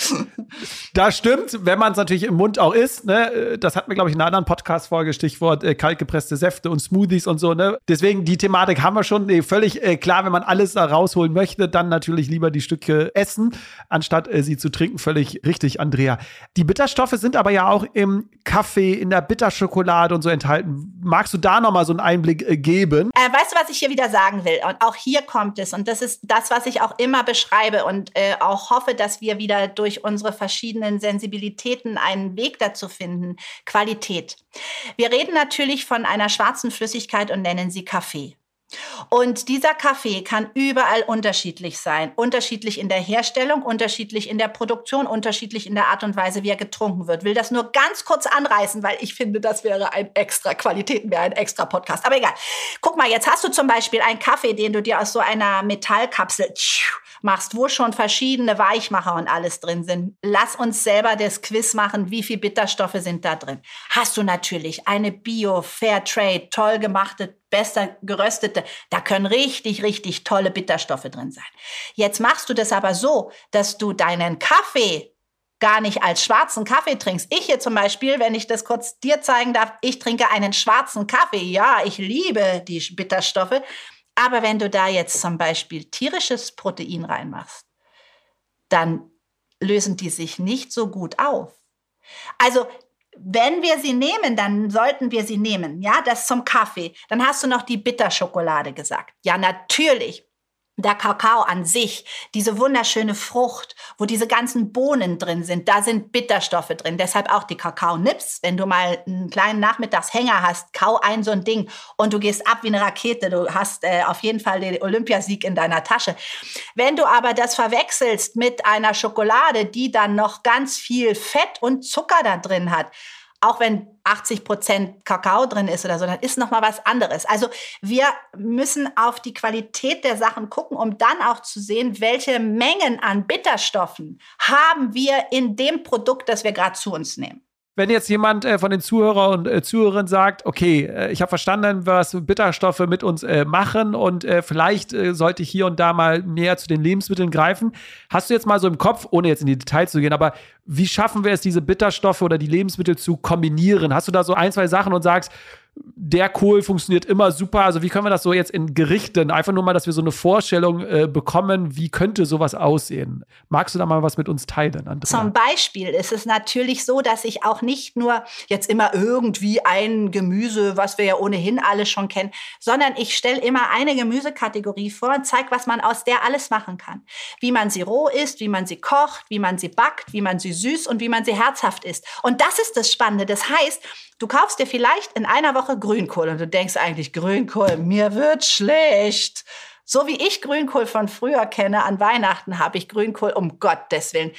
Speaker 2: das stimmt, wenn man es natürlich im Mund auch isst. Ne? Das hat mir, glaube ich, in einer anderen Podcast-Folge, Stichwort äh, kaltgepresste Säfte und Smoothies und so. Ne? Deswegen, die Thematik haben wir schon nee, völlig äh, klar. Wenn man alles da rausholen möchte, dann natürlich lieber die Stücke essen, anstatt äh, sie zu trinken. Völlig richtig, Andrea. Die Bitterstoffe sind aber ja auch im Kaffee, in der Bitterschokolade und so enthalten. Magst du da noch mal so einen Einblick äh, geben?
Speaker 1: Äh, weißt du, was ich hier wieder sagen will? Und auch hier kommt es. Und das ist das, was ich auch immer beschreibe und äh, auch hoffe, dass wir wieder durch unsere verschiedenen Sensibilitäten einen Weg dazu finden. Qualität. Wir reden natürlich von einer schwarzen Flüssigkeit und nennen sie Kaffee. Und dieser Kaffee kann überall unterschiedlich sein. Unterschiedlich in der Herstellung, unterschiedlich in der Produktion, unterschiedlich in der Art und Weise, wie er getrunken wird. Will das nur ganz kurz anreißen, weil ich finde, das wäre ein extra Qualitäten, wäre ein extra Podcast. Aber egal. Guck mal, jetzt hast du zum Beispiel einen Kaffee, den du dir aus so einer Metallkapsel machst, wo schon verschiedene Weichmacher und alles drin sind. Lass uns selber das Quiz machen, wie viel Bitterstoffe sind da drin. Hast du natürlich eine Bio, Fair Trade, toll gemachte besser geröstete, da können richtig, richtig tolle Bitterstoffe drin sein. Jetzt machst du das aber so, dass du deinen Kaffee gar nicht als schwarzen Kaffee trinkst. Ich hier zum Beispiel, wenn ich das kurz dir zeigen darf, ich trinke einen schwarzen Kaffee. Ja, ich liebe die Bitterstoffe. Aber wenn du da jetzt zum Beispiel tierisches Protein reinmachst, dann lösen die sich nicht so gut auf. Also wenn wir sie nehmen, dann sollten wir sie nehmen. Ja, das zum Kaffee. Dann hast du noch die Bitterschokolade gesagt. Ja, natürlich. Der Kakao an sich, diese wunderschöne Frucht, wo diese ganzen Bohnen drin sind, da sind Bitterstoffe drin. Deshalb auch die Kakao-Nips. Wenn du mal einen kleinen Nachmittagshänger hast, kau ein so ein Ding und du gehst ab wie eine Rakete. Du hast äh, auf jeden Fall den Olympiasieg in deiner Tasche. Wenn du aber das verwechselst mit einer Schokolade, die dann noch ganz viel Fett und Zucker da drin hat, auch wenn 80 Prozent Kakao drin ist oder so, dann ist noch mal was anderes. Also wir müssen auf die Qualität der Sachen gucken, um dann auch zu sehen, welche Mengen an Bitterstoffen haben wir in dem Produkt, das wir gerade zu uns nehmen
Speaker 2: wenn jetzt jemand äh, von den Zuhörer und äh, Zuhörern sagt, okay, äh, ich habe verstanden, was Bitterstoffe mit uns äh, machen und äh, vielleicht äh, sollte ich hier und da mal mehr zu den Lebensmitteln greifen. Hast du jetzt mal so im Kopf, ohne jetzt in die Details zu gehen, aber wie schaffen wir es, diese Bitterstoffe oder die Lebensmittel zu kombinieren? Hast du da so ein, zwei Sachen und sagst, der Kohl funktioniert immer super. Also wie können wir das so jetzt in Gerichten, einfach nur mal, dass wir so eine Vorstellung äh, bekommen, wie könnte sowas aussehen? Magst du da mal was mit uns teilen,
Speaker 1: Andrea? Zum Beispiel ist es natürlich so, dass ich auch nicht nur jetzt immer irgendwie ein Gemüse, was wir ja ohnehin alle schon kennen, sondern ich stelle immer eine Gemüsekategorie vor und zeige, was man aus der alles machen kann. Wie man sie roh isst, wie man sie kocht, wie man sie backt, wie man sie süß und wie man sie herzhaft isst. Und das ist das Spannende. Das heißt, Du kaufst dir vielleicht in einer Woche Grünkohl und du denkst eigentlich, Grünkohl, mir wird schlecht. So wie ich Grünkohl von früher kenne, an Weihnachten habe ich Grünkohl, um Gottes Willen.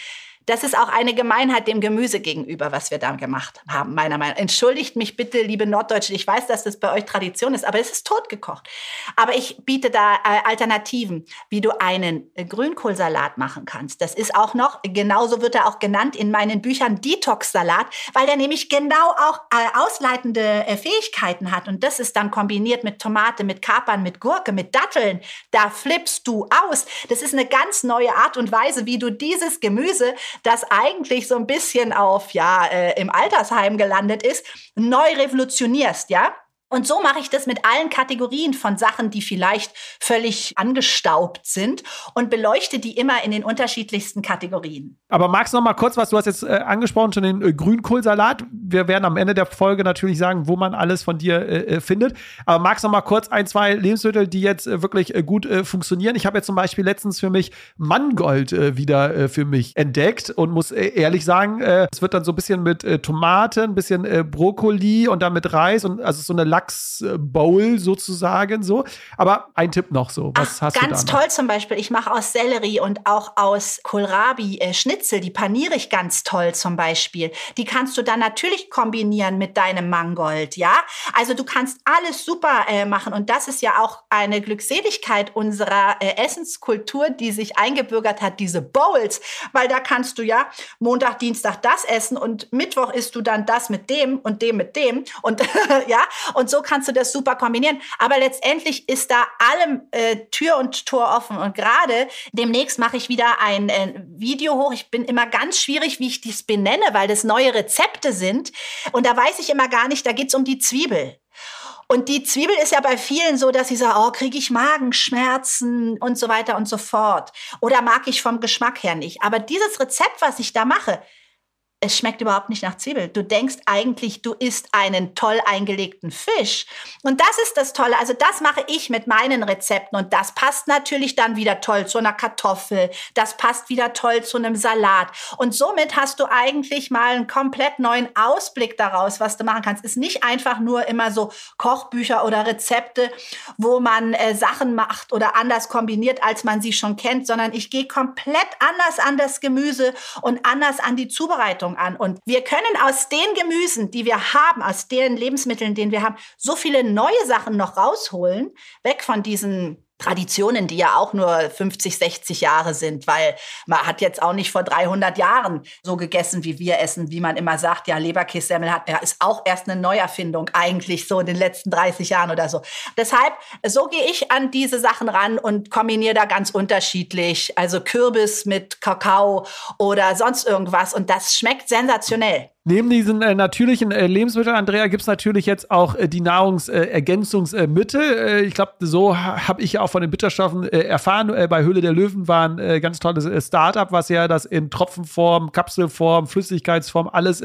Speaker 1: Das ist auch eine Gemeinheit dem Gemüse gegenüber, was wir da gemacht haben, meiner Meinung nach. Entschuldigt mich bitte, liebe Norddeutsche. Ich weiß, dass das bei euch Tradition ist, aber es ist totgekocht. Aber ich biete da äh, Alternativen, wie du einen äh, Grünkohlsalat machen kannst. Das ist auch noch, genauso wird er auch genannt in meinen Büchern Detox-Salat, weil der nämlich genau auch äh, ausleitende äh, Fähigkeiten hat. Und das ist dann kombiniert mit Tomate, mit Kapern, mit Gurke, mit Datteln. Da flippst du aus. Das ist eine ganz neue Art und Weise, wie du dieses Gemüse das eigentlich so ein bisschen auf, ja, äh, im Altersheim gelandet ist, neu revolutionierst, ja? Und so mache ich das mit allen Kategorien von Sachen, die vielleicht völlig angestaubt sind und beleuchte die immer in den unterschiedlichsten Kategorien.
Speaker 2: Aber magst du noch mal kurz was, du hast jetzt äh, angesprochen schon den äh, Grünkohlsalat. Wir werden am Ende der Folge natürlich sagen, wo man alles von dir äh, äh findet. Aber magst du noch mal kurz ein, zwei Lebensmittel, die jetzt äh, wirklich äh, gut funktionieren? Ich habe jetzt zum Beispiel letztens für mich Mangold wieder für mich entdeckt und muss ehrlich sagen, es wird dann so ein bisschen mit Tomaten, ein bisschen Brokkoli und dann mit Reis und also so eine Lachsbowl sozusagen so. Aber ein Tipp noch so. Was
Speaker 1: Ach, hast ganz du da toll zum Beispiel. Ich mache aus Sellerie und auch aus Kohlrabi äh, Schnitzel. Die paniere ich ganz toll zum Beispiel. Die kannst du dann natürlich kombinieren mit deinem Mangold, ja. Also du kannst alles super äh, machen und das ist ja auch eine Glückseligkeit unserer äh, Essenskultur, die sich eingebürgert hat, diese Bowls, weil da kannst du ja Montag, Dienstag das essen und Mittwoch isst du dann das mit dem und dem mit dem und ja und so kannst du das super kombinieren. Aber letztendlich ist da allem äh, Tür und Tor offen. Und gerade demnächst mache ich wieder ein äh, Video hoch. Ich bin immer ganz schwierig, wie ich dies benenne, weil das neue Rezepte sind. Und da weiß ich immer gar nicht, da geht es um die Zwiebel. Und die Zwiebel ist ja bei vielen so, dass sie sagen, oh, kriege ich Magenschmerzen und so weiter und so fort. Oder mag ich vom Geschmack her nicht. Aber dieses Rezept, was ich da mache, es schmeckt überhaupt nicht nach Zwiebel. Du denkst eigentlich, du isst einen toll eingelegten Fisch. Und das ist das Tolle. Also das mache ich mit meinen Rezepten. Und das passt natürlich dann wieder toll zu einer Kartoffel. Das passt wieder toll zu einem Salat. Und somit hast du eigentlich mal einen komplett neuen Ausblick daraus, was du machen kannst. Ist nicht einfach nur immer so Kochbücher oder Rezepte, wo man äh, Sachen macht oder anders kombiniert, als man sie schon kennt, sondern ich gehe komplett anders an das Gemüse und anders an die Zubereitung. Verantwortung an. Und wir können aus den Gemüsen, die wir haben, aus den Lebensmitteln, den wir haben, so viele neue Sachen noch rausholen, weg von diesen Traditionen, die ja auch nur 50, 60 Jahre sind, weil man hat jetzt auch nicht vor 300 Jahren so gegessen, wie wir essen, wie man immer sagt, ja, Leberkässemmel hat, ja, ist auch erst eine Neuerfindung eigentlich so in den letzten 30 Jahren oder so. Deshalb, so gehe ich an diese Sachen ran und kombiniere da ganz unterschiedlich, also Kürbis mit Kakao oder sonst irgendwas und das schmeckt sensationell.
Speaker 2: Neben diesen äh, natürlichen äh, Lebensmitteln, Andrea, gibt es natürlich jetzt auch äh, die Nahrungsergänzungsmittel. Äh, ich glaube, so ha habe ich ja auch von den Bitterstoffen äh, erfahren. Äh, bei Höhle der Löwen war ein ganz tolles Startup, was ja das in Tropfenform, Kapselform, Flüssigkeitsform alles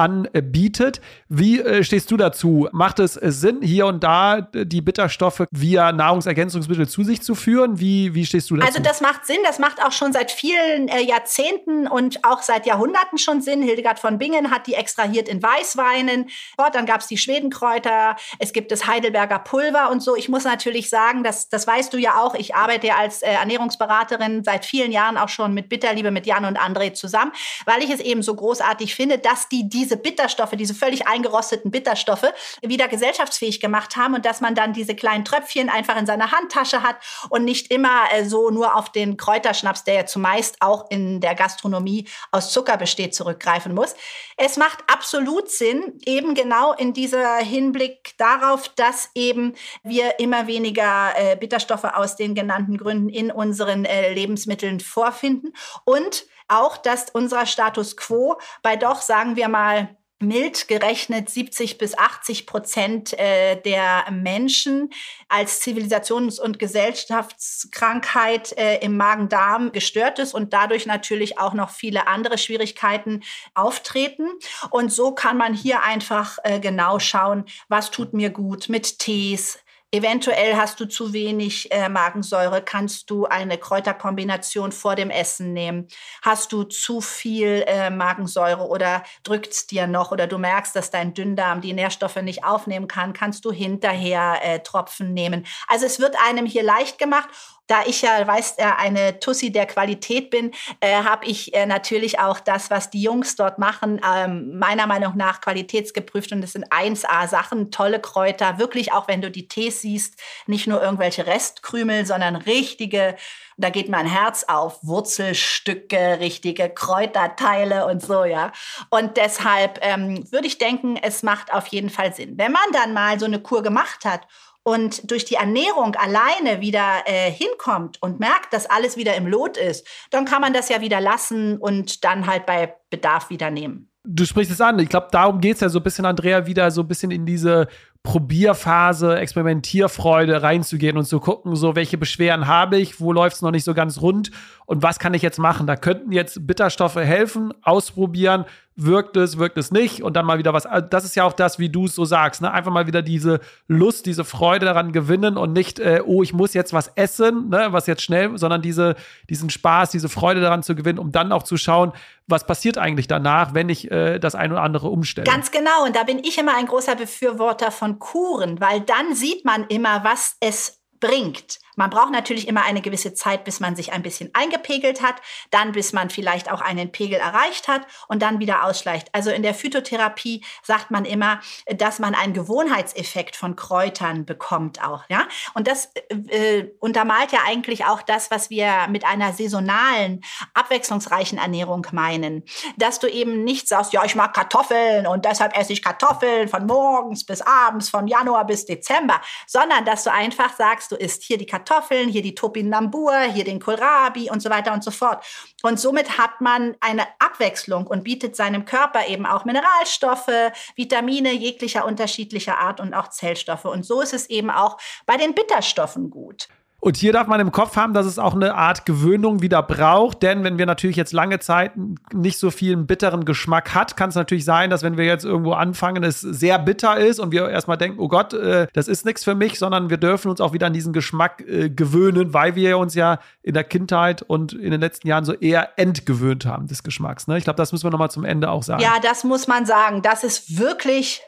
Speaker 2: anbietet. Wie äh, stehst du dazu? Macht es Sinn, hier und da die Bitterstoffe via Nahrungsergänzungsmittel zu sich zu führen? Wie, wie stehst du dazu?
Speaker 1: Also das macht Sinn, das macht auch schon seit vielen äh, Jahrzehnten und auch seit Jahrhunderten schon Sinn. Hildegard von Bingen hat die extrahiert in Weißweinen. Dort, dann gab es die Schwedenkräuter, es gibt das Heidelberger Pulver und so. Ich muss natürlich sagen, das, das weißt du ja auch, ich arbeite ja als äh, Ernährungsberaterin seit vielen Jahren auch schon mit Bitterliebe, mit Jan und André zusammen, weil ich es eben so großartig finde, dass die diese diese Bitterstoffe, diese völlig eingerosteten Bitterstoffe wieder gesellschaftsfähig gemacht haben und dass man dann diese kleinen Tröpfchen einfach in seiner Handtasche hat und nicht immer äh, so nur auf den Kräuterschnaps, der ja zumeist auch in der Gastronomie aus Zucker besteht, zurückgreifen muss. Es macht absolut Sinn, eben genau in dieser Hinblick darauf, dass eben wir immer weniger äh, Bitterstoffe aus den genannten Gründen in unseren äh, Lebensmitteln vorfinden und auch, dass unser Status quo bei doch, sagen wir mal, mild gerechnet 70 bis 80 Prozent äh, der Menschen als Zivilisations- und Gesellschaftskrankheit äh, im Magen-Darm gestört ist und dadurch natürlich auch noch viele andere Schwierigkeiten auftreten. Und so kann man hier einfach äh, genau schauen, was tut mir gut mit Tees, Eventuell hast du zu wenig äh, Magensäure, kannst du eine Kräuterkombination vor dem Essen nehmen. Hast du zu viel äh, Magensäure oder drückt's dir noch oder du merkst, dass dein Dünndarm die Nährstoffe nicht aufnehmen kann, kannst du hinterher äh, Tropfen nehmen. Also es wird einem hier leicht gemacht da ich ja, weißt äh, eine Tussi der Qualität bin, äh, habe ich äh, natürlich auch das, was die Jungs dort machen, ähm, meiner Meinung nach qualitätsgeprüft. Und es sind 1A-Sachen, tolle Kräuter. Wirklich, auch wenn du die Tees siehst, nicht nur irgendwelche Restkrümel, sondern richtige, da geht mein Herz auf, Wurzelstücke, richtige Kräuterteile und so, ja. Und deshalb ähm, würde ich denken, es macht auf jeden Fall Sinn. Wenn man dann mal so eine Kur gemacht hat und durch die Ernährung alleine wieder äh, hinkommt und merkt, dass alles wieder im Lot ist, dann kann man das ja wieder lassen und dann halt bei Bedarf wieder nehmen.
Speaker 2: Du sprichst es an. Ich glaube, darum geht es ja so ein bisschen, Andrea, wieder so ein bisschen in diese Probierphase, Experimentierfreude reinzugehen und zu gucken, so welche Beschwerden habe ich, wo läuft es noch nicht so ganz rund und was kann ich jetzt machen. Da könnten jetzt Bitterstoffe helfen, ausprobieren, wirkt es, wirkt es nicht und dann mal wieder was. Also das ist ja auch das, wie du es so sagst, ne? Einfach mal wieder diese Lust, diese Freude daran gewinnen und nicht, äh, oh, ich muss jetzt was essen, ne? was jetzt schnell, sondern diese, diesen Spaß, diese Freude daran zu gewinnen, um dann auch zu schauen, was passiert eigentlich danach, wenn ich äh, das eine oder andere umstelle.
Speaker 1: Ganz genau. Und da bin ich immer ein großer Befürworter von Kuren, weil dann sieht man immer, was es bringt. Man braucht natürlich immer eine gewisse Zeit, bis man sich ein bisschen eingepegelt hat, dann bis man vielleicht auch einen Pegel erreicht hat und dann wieder ausschleicht. Also in der Phytotherapie sagt man immer, dass man einen Gewohnheitseffekt von Kräutern bekommt auch, ja? Und das äh, untermalt ja eigentlich auch das, was wir mit einer saisonalen, abwechslungsreichen Ernährung meinen, dass du eben nicht sagst, ja, ich mag Kartoffeln und deshalb esse ich Kartoffeln von morgens bis abends, von Januar bis Dezember, sondern dass du einfach sagst, du isst hier die Kartoffeln Kartoffeln, hier die Topinambur, hier den Kohlrabi und so weiter und so fort. Und somit hat man eine Abwechslung und bietet seinem Körper eben auch Mineralstoffe, Vitamine jeglicher unterschiedlicher Art und auch Zellstoffe. Und so ist es eben auch bei den Bitterstoffen gut.
Speaker 2: Und hier darf man im Kopf haben, dass es auch eine Art Gewöhnung wieder braucht, denn wenn wir natürlich jetzt lange Zeit nicht so viel bitteren Geschmack hat, kann es natürlich sein, dass wenn wir jetzt irgendwo anfangen, es sehr bitter ist und wir erstmal denken, oh Gott, äh, das ist nichts für mich, sondern wir dürfen uns auch wieder an diesen Geschmack äh, gewöhnen, weil wir uns ja in der Kindheit und in den letzten Jahren so eher entgewöhnt haben des Geschmacks. Ne? Ich glaube, das müssen wir nochmal zum Ende auch sagen.
Speaker 1: Ja, das muss man sagen. Das ist wirklich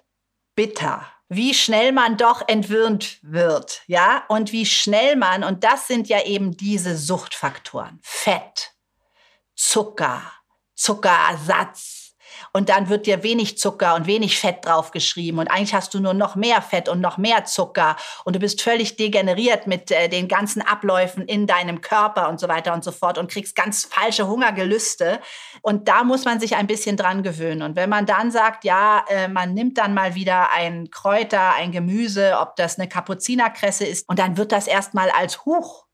Speaker 1: bitter wie schnell man doch entwöhnt wird, ja, und wie schnell man, und das sind ja eben diese Suchtfaktoren, Fett, Zucker, Zuckerersatz, und dann wird dir wenig Zucker und wenig Fett draufgeschrieben. Und eigentlich hast du nur noch mehr Fett und noch mehr Zucker. Und du bist völlig degeneriert mit äh, den ganzen Abläufen in deinem Körper und so weiter und so fort und kriegst ganz falsche Hungergelüste. Und da muss man sich ein bisschen dran gewöhnen. Und wenn man dann sagt, ja, äh, man nimmt dann mal wieder ein Kräuter, ein Gemüse, ob das eine Kapuzinerkresse ist und dann wird das erstmal als Huch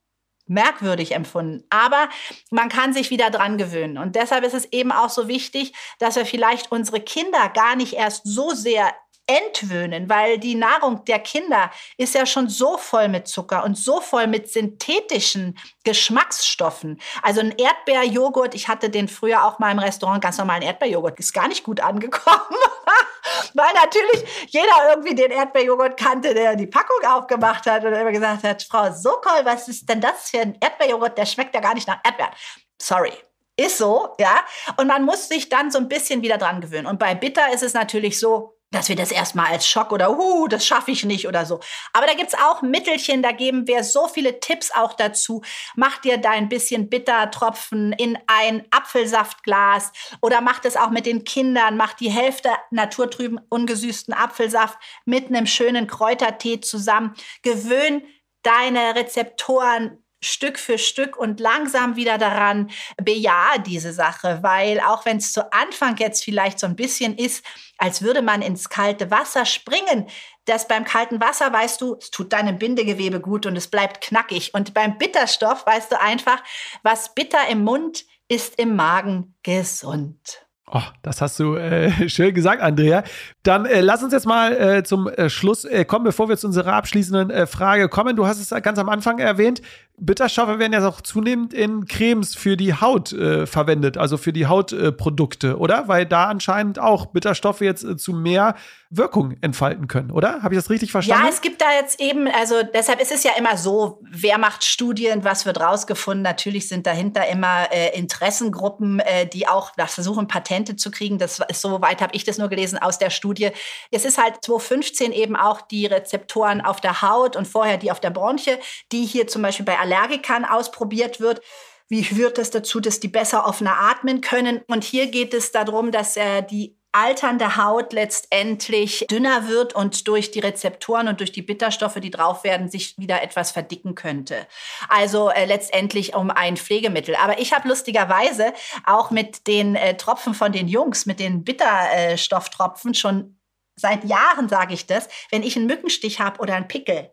Speaker 1: merkwürdig empfunden. Aber man kann sich wieder dran gewöhnen. Und deshalb ist es eben auch so wichtig, dass wir vielleicht unsere Kinder gar nicht erst so sehr entwöhnen, weil die Nahrung der Kinder ist ja schon so voll mit Zucker und so voll mit synthetischen Geschmacksstoffen. Also ein Erdbeerjoghurt, ich hatte den früher auch mal im Restaurant, ganz normalen Erdbeerjoghurt, ist gar nicht gut angekommen. weil natürlich jeder irgendwie den Erdbeerjoghurt kannte, der die Packung aufgemacht hat und immer gesagt hat, Frau Sokol, was ist denn das für ein Erdbeerjoghurt? Der schmeckt ja gar nicht nach Erdbeeren. Sorry. Ist so, ja. Und man muss sich dann so ein bisschen wieder dran gewöhnen. Und bei Bitter ist es natürlich so, dass wir das erstmal als Schock oder uh, das schaffe ich nicht oder so. Aber da gibt's auch Mittelchen, da geben wir so viele Tipps auch dazu. Mach dir dein bisschen Bittertropfen in ein Apfelsaftglas oder mach das auch mit den Kindern, mach die Hälfte naturtrüben ungesüßten Apfelsaft mit einem schönen Kräutertee zusammen. Gewöhn deine Rezeptoren Stück für Stück und langsam wieder daran bejahe diese Sache, weil auch wenn es zu Anfang jetzt vielleicht so ein bisschen ist, als würde man ins kalte Wasser springen, das beim kalten Wasser weißt du, es tut deinem Bindegewebe gut und es bleibt knackig und beim Bitterstoff weißt du einfach, was bitter im Mund ist im Magen gesund.
Speaker 2: Oh, das hast du äh, schön gesagt, Andrea. Dann äh, lass uns jetzt mal äh, zum äh, Schluss äh, kommen, bevor wir zu unserer abschließenden äh, Frage kommen. Du hast es ganz am Anfang erwähnt. Bitterstoffe werden ja auch zunehmend in Cremes für die Haut äh, verwendet, also für die Hautprodukte, oder? Weil da anscheinend auch Bitterstoffe jetzt äh, zu mehr Wirkung entfalten können, oder? Habe ich das richtig verstanden?
Speaker 1: Ja, es gibt da jetzt eben, also deshalb ist es ja immer so, wer macht Studien, was wird rausgefunden? Natürlich sind dahinter immer äh, Interessengruppen, äh, die auch versuchen, Patente zu kriegen. Das ist so weit habe ich das nur gelesen aus der Studie. Es ist halt 2015 eben auch die Rezeptoren auf der Haut und vorher die auf der Bronche, die hier zum Beispiel bei Allergikern ausprobiert wird. Wie führt das dazu, dass die besser offener atmen können? Und hier geht es darum, dass äh, die alternde Haut letztendlich dünner wird und durch die Rezeptoren und durch die Bitterstoffe, die drauf werden, sich wieder etwas verdicken könnte. Also äh, letztendlich um ein Pflegemittel. Aber ich habe lustigerweise auch mit den äh, Tropfen von den Jungs, mit den Bitterstofftropfen schon seit Jahren sage ich das, wenn ich einen Mückenstich habe oder einen Pickel,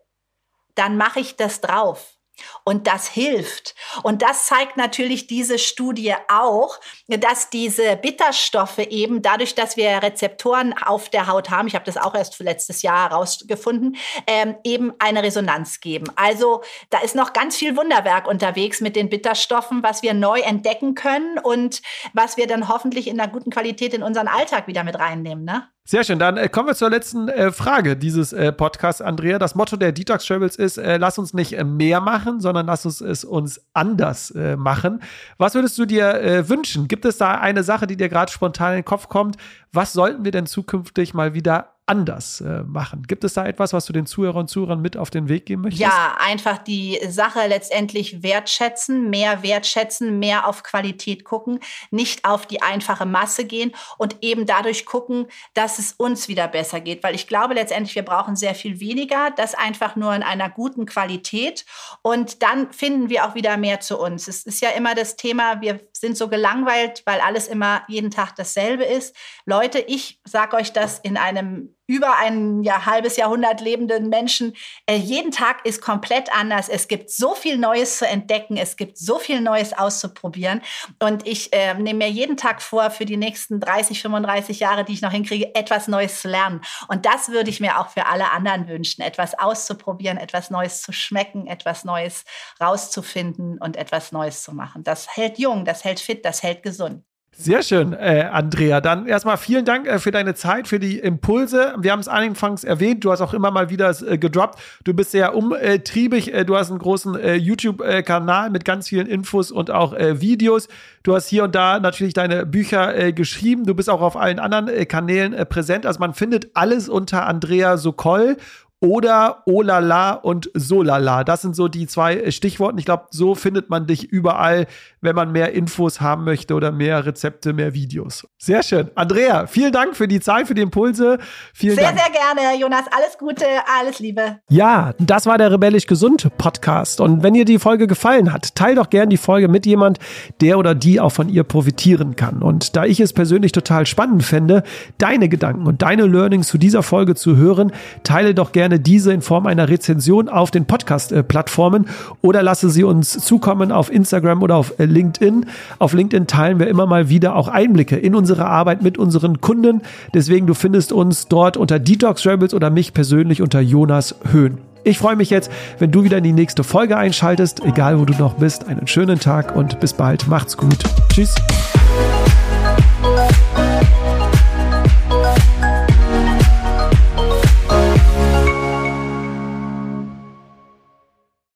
Speaker 1: dann mache ich das drauf. Und das hilft. Und das zeigt natürlich diese Studie auch, dass diese Bitterstoffe eben dadurch, dass wir Rezeptoren auf der Haut haben, ich habe das auch erst letztes Jahr herausgefunden, ähm, eben eine Resonanz geben. Also da ist noch ganz viel Wunderwerk unterwegs mit den Bitterstoffen, was wir neu entdecken können und was wir dann hoffentlich in einer guten Qualität in unseren Alltag wieder mit reinnehmen. Ne?
Speaker 2: Sehr schön. Dann äh, kommen wir zur letzten äh, Frage dieses äh, Podcasts, Andrea. Das Motto der Detox Travels ist: äh, Lass uns nicht äh, mehr machen, sondern lass uns es uns anders äh, machen. Was würdest du dir wünschen? Gibt es da eine Sache, die dir gerade spontan in den Kopf kommt? Was sollten wir denn zukünftig mal wieder anders äh, machen? Gibt es da etwas, was du den Zuhörern und Zuhörern mit auf den Weg geben möchtest?
Speaker 1: Ja, einfach die Sache letztendlich wertschätzen, mehr wertschätzen, mehr auf Qualität gucken, nicht auf die einfache Masse gehen und eben dadurch gucken, dass es uns wieder besser geht. Weil ich glaube letztendlich, wir brauchen sehr viel weniger, das einfach nur in einer guten Qualität und dann finden wir auch wieder mehr zu uns. Es ist ja immer das Thema, wir sind so gelangweilt, weil alles immer jeden Tag dasselbe ist. Leute, ich sage euch das in einem über ein ja, halbes Jahrhundert lebenden Menschen. Äh, jeden Tag ist komplett anders. Es gibt so viel Neues zu entdecken. Es gibt so viel Neues auszuprobieren. Und ich äh, nehme mir jeden Tag vor, für die nächsten 30, 35 Jahre, die ich noch hinkriege, etwas Neues zu lernen. Und das würde ich mir auch für alle anderen wünschen. Etwas auszuprobieren, etwas Neues zu schmecken, etwas Neues rauszufinden und etwas Neues zu machen. Das hält jung, das hält fit, das hält gesund.
Speaker 2: Sehr schön, äh, Andrea. Dann erstmal vielen Dank äh, für deine Zeit, für die Impulse. Wir haben es anfangs erwähnt, du hast auch immer mal wieder äh, gedroppt. Du bist sehr umtriebig, äh, du hast einen großen äh, YouTube-Kanal mit ganz vielen Infos und auch äh, Videos. Du hast hier und da natürlich deine Bücher geschrieben. Du bist auch auf allen anderen Kanälen präsent. Also man findet alles unter Andrea Sokol oder Olala und Solala. Das sind so die zwei Stichworte. Ich glaube, so findet man dich überall, wenn man mehr Infos haben möchte oder mehr Rezepte, mehr Videos. Sehr schön. Andrea, vielen Dank für die Zeit, für die Impulse. Vielen
Speaker 1: sehr,
Speaker 2: Dank.
Speaker 1: sehr gerne, Jonas. Alles Gute, alles Liebe.
Speaker 2: Ja, das war der Rebellisch Gesund Podcast. Und wenn dir die Folge gefallen hat, teil doch gern die Folge mit jemand, der oder die auch von ihr profitieren kann. Und da ich es persönlich total spannend fände, deine Gedanken und deine Learnings zu dieser Folge zu hören, teile doch gerne gerne diese in Form einer Rezension auf den Podcast-Plattformen oder lasse sie uns zukommen auf Instagram oder auf äh, LinkedIn. Auf LinkedIn teilen wir immer mal wieder auch Einblicke in unsere Arbeit mit unseren Kunden. Deswegen, du findest uns dort unter Detox Rebels oder mich persönlich unter Jonas Höhn. Ich freue mich jetzt, wenn du wieder in die nächste Folge einschaltest, egal wo du noch bist. Einen schönen Tag und bis bald. Macht's gut. Tschüss.